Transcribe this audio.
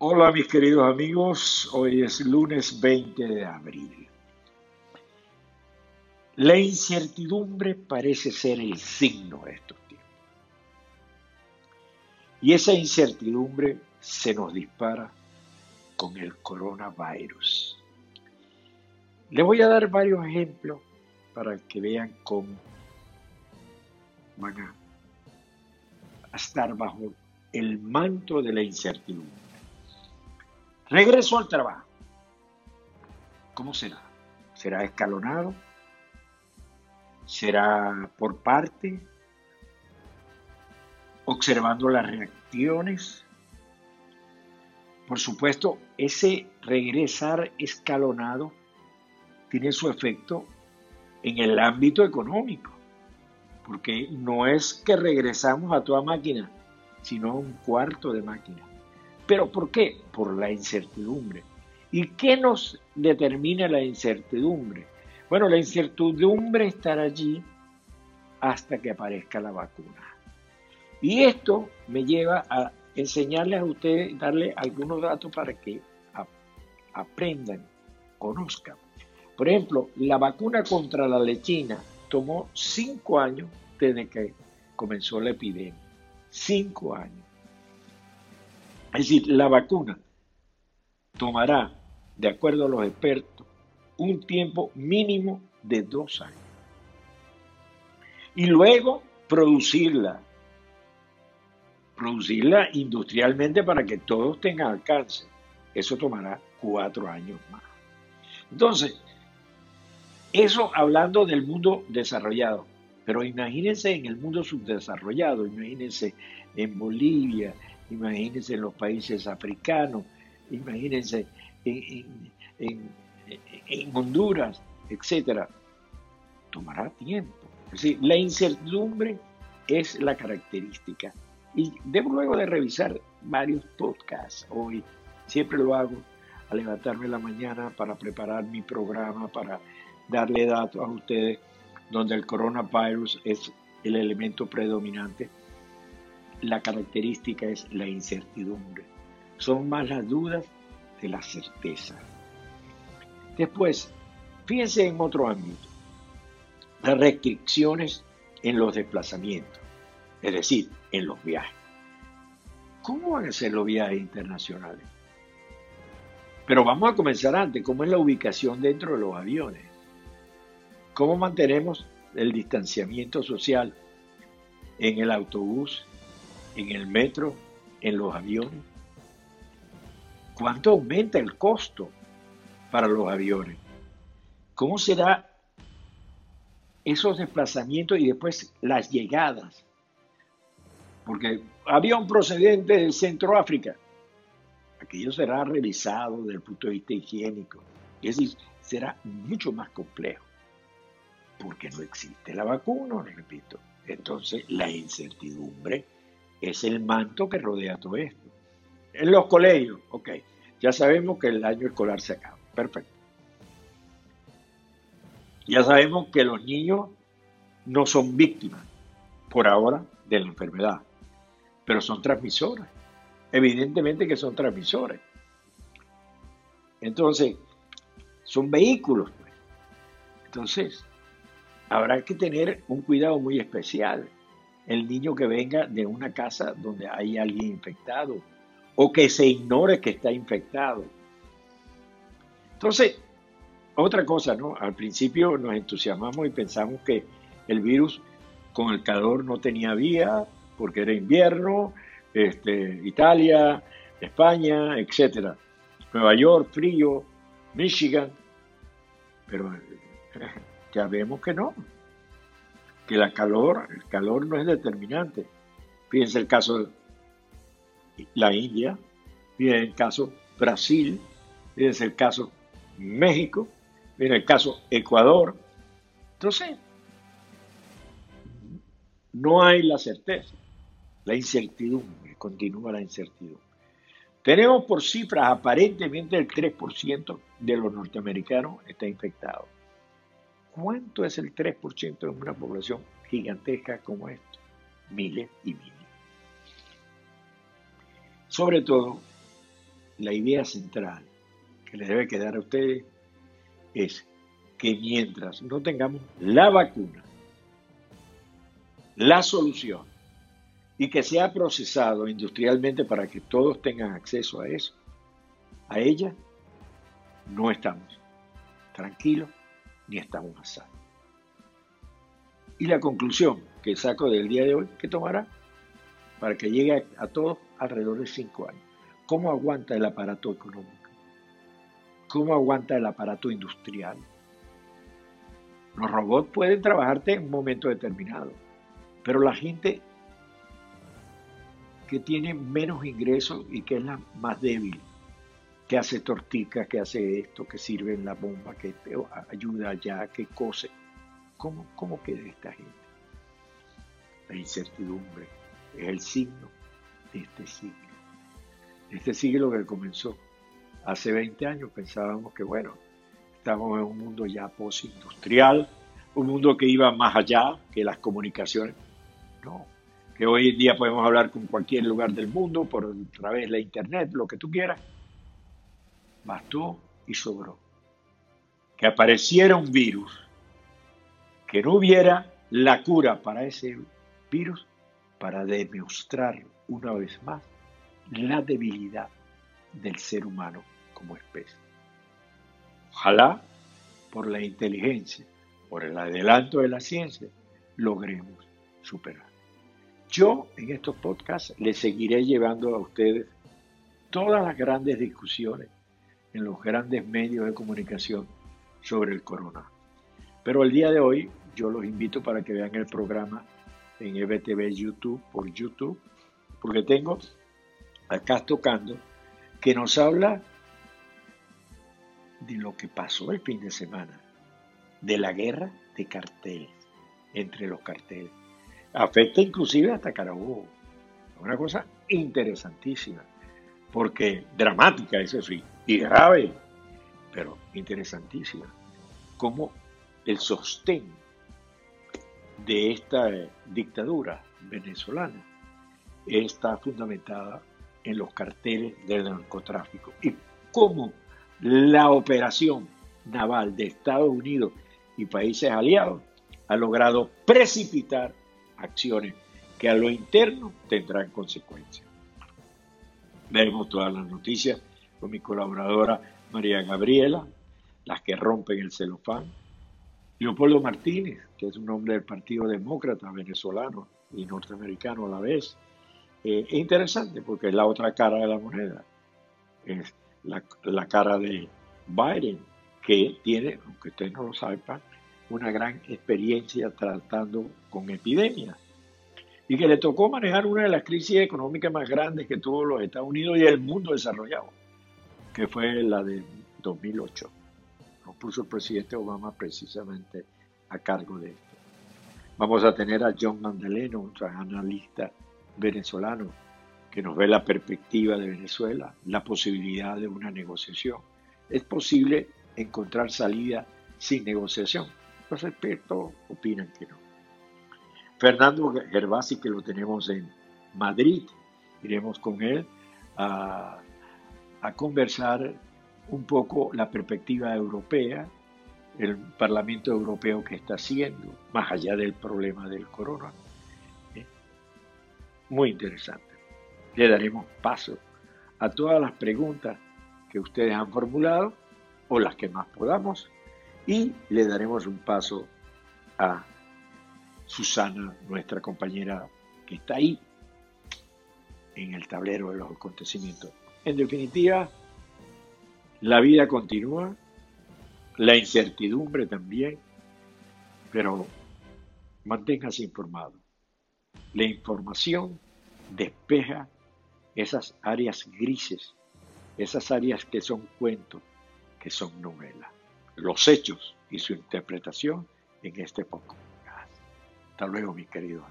Hola mis queridos amigos, hoy es lunes 20 de abril. La incertidumbre parece ser el signo de estos tiempos. Y esa incertidumbre se nos dispara con el coronavirus. Les voy a dar varios ejemplos para que vean cómo van a estar bajo el manto de la incertidumbre. Regreso al trabajo. ¿Cómo será? ¿Será escalonado? ¿Será por parte? Observando las reacciones. Por supuesto, ese regresar escalonado tiene su efecto en el ámbito económico, porque no es que regresamos a toda máquina, sino a un cuarto de máquina. ¿Pero por qué? Por la incertidumbre. ¿Y qué nos determina la incertidumbre? Bueno, la incertidumbre estará allí hasta que aparezca la vacuna. Y esto me lleva a enseñarles a ustedes, darle algunos datos para que aprendan, conozcan. Por ejemplo, la vacuna contra la lechina tomó cinco años desde que comenzó la epidemia. Cinco años. Es decir, la vacuna tomará, de acuerdo a los expertos, un tiempo mínimo de dos años. Y luego producirla, producirla industrialmente para que todos tengan alcance. Eso tomará cuatro años más. Entonces, eso hablando del mundo desarrollado. Pero imagínense en el mundo subdesarrollado, imagínense en Bolivia, imagínense en los países africanos, imagínense en, Honduras, etcétera. Tomará tiempo. Es la incertidumbre es la característica. Y debo luego de revisar varios podcasts hoy, siempre lo hago al levantarme en la mañana para preparar mi programa, para darle datos a ustedes, donde el coronavirus es el elemento predominante la característica es la incertidumbre. Son más las dudas de la certeza. Después, fíjense en otro ámbito. Las restricciones en los desplazamientos, es decir, en los viajes. ¿Cómo van a ser los viajes internacionales? Pero vamos a comenzar antes. ¿Cómo es la ubicación dentro de los aviones? ¿Cómo mantenemos el distanciamiento social en el autobús, en el metro, en los aviones? ¿Cuánto aumenta el costo para los aviones? ¿Cómo será esos desplazamientos y después las llegadas? Porque un procedente del Centro África. Aquello será revisado desde el punto de vista higiénico. Es decir, será mucho más complejo. Porque no existe la vacuna, repito. Entonces, la incertidumbre es el manto que rodea todo esto. En los colegios, ok, ya sabemos que el año escolar se acaba, perfecto. Ya sabemos que los niños no son víctimas, por ahora, de la enfermedad, pero son transmisores. Evidentemente que son transmisores. Entonces, son vehículos. Pues. Entonces, habrá que tener un cuidado muy especial el niño que venga de una casa donde hay alguien infectado o que se ignore que está infectado. Entonces, otra cosa, ¿no? Al principio nos entusiasmamos y pensamos que el virus con el calor no tenía vía porque era invierno, este, Italia, España, etc. Nueva York, frío, Michigan, pero ya vemos que no, que la calor, el calor no es determinante. Fíjense el caso de la India, fíjense el caso Brasil, fíjense el caso México, fíjense el caso Ecuador. Entonces, no hay la certeza, la incertidumbre, continúa la incertidumbre. Tenemos por cifras aparentemente el 3% de los norteamericanos está infectado. ¿Cuánto es el 3% en una población gigantesca como esto? Miles y miles. Sobre todo la idea central que le debe quedar a ustedes es que mientras no tengamos la vacuna, la solución, y que sea procesado industrialmente para que todos tengan acceso a eso, a ella, no estamos tranquilos ni estamos a salvo. Y la conclusión que saco del día de hoy, ¿qué tomará? Para que llegue a, a todos alrededor de cinco años. ¿Cómo aguanta el aparato económico? ¿Cómo aguanta el aparato industrial? Los robots pueden trabajarte en un momento determinado, pero la gente que tiene menos ingresos y que es la más débil, que hace torticas, que hace esto, que sirve en la bomba, que ayuda allá, que cose. ¿Cómo, cómo queda esta gente? La incertidumbre es el signo de este siglo. Este siglo que comenzó hace 20 años pensábamos que, bueno, estamos en un mundo ya postindustrial, un mundo que iba más allá que las comunicaciones. No, que hoy en día podemos hablar con cualquier lugar del mundo por a través de la internet, lo que tú quieras. Bastó y sobró. Que apareciera un virus, que no hubiera la cura para ese virus, para demostrar una vez más la debilidad del ser humano como especie. Ojalá por la inteligencia, por el adelanto de la ciencia, logremos superar. Yo en estos podcasts les seguiré llevando a ustedes todas las grandes discusiones en los grandes medios de comunicación sobre el corona. Pero el día de hoy yo los invito para que vean el programa en EBTV YouTube por YouTube, porque tengo acá tocando que nos habla de lo que pasó el fin de semana, de la guerra de carteles, entre los carteles. Afecta inclusive hasta Carabobo. Una cosa interesantísima, porque dramática, eso sí, y grave, pero interesantísima. Como el sostén de esta eh, dictadura venezolana está fundamentada en los carteles del narcotráfico y cómo la operación naval de Estados Unidos y países aliados ha logrado precipitar acciones que a lo interno tendrán consecuencias. Veremos todas las noticias con mi colaboradora María Gabriela, las que rompen el celofán. Leopoldo Martínez, que es un hombre del Partido Demócrata venezolano y norteamericano a la vez. Eh, es interesante porque es la otra cara de la moneda. Es la, cara de Biden, que tiene, aunque ustedes no lo sepan, una gran experiencia tratando con epidemias y que le tocó manejar una de las crisis económicas más grandes que tuvo los Estados Unidos y el mundo desarrollado, que fue la de 2008. Nos puso el presidente Obama precisamente a cargo de esto. Vamos a tener a John Mandeleno, un analista venezolano, que nos ve la perspectiva de Venezuela, la posibilidad de una negociación. Es posible encontrar salida sin negociación. Los expertos opinan que no. Fernando Gervasi, que lo tenemos en Madrid, iremos con él a, conversar un poco la perspectiva europea, el Parlamento Europeo que está haciendo, más allá del problema del corona. ¿eh? Muy interesante le daremos paso a todas las preguntas que ustedes han formulado o las que más podamos y le daremos un paso a Susana, nuestra compañera que está ahí en el tablero de los acontecimientos. En definitiva, la vida continúa, la incertidumbre también, pero manténgase informado. La información despeja esas áreas grises, esas áreas que son cuentos, que son novelas, los hechos y su interpretación en este poco. Hasta luego, mi querido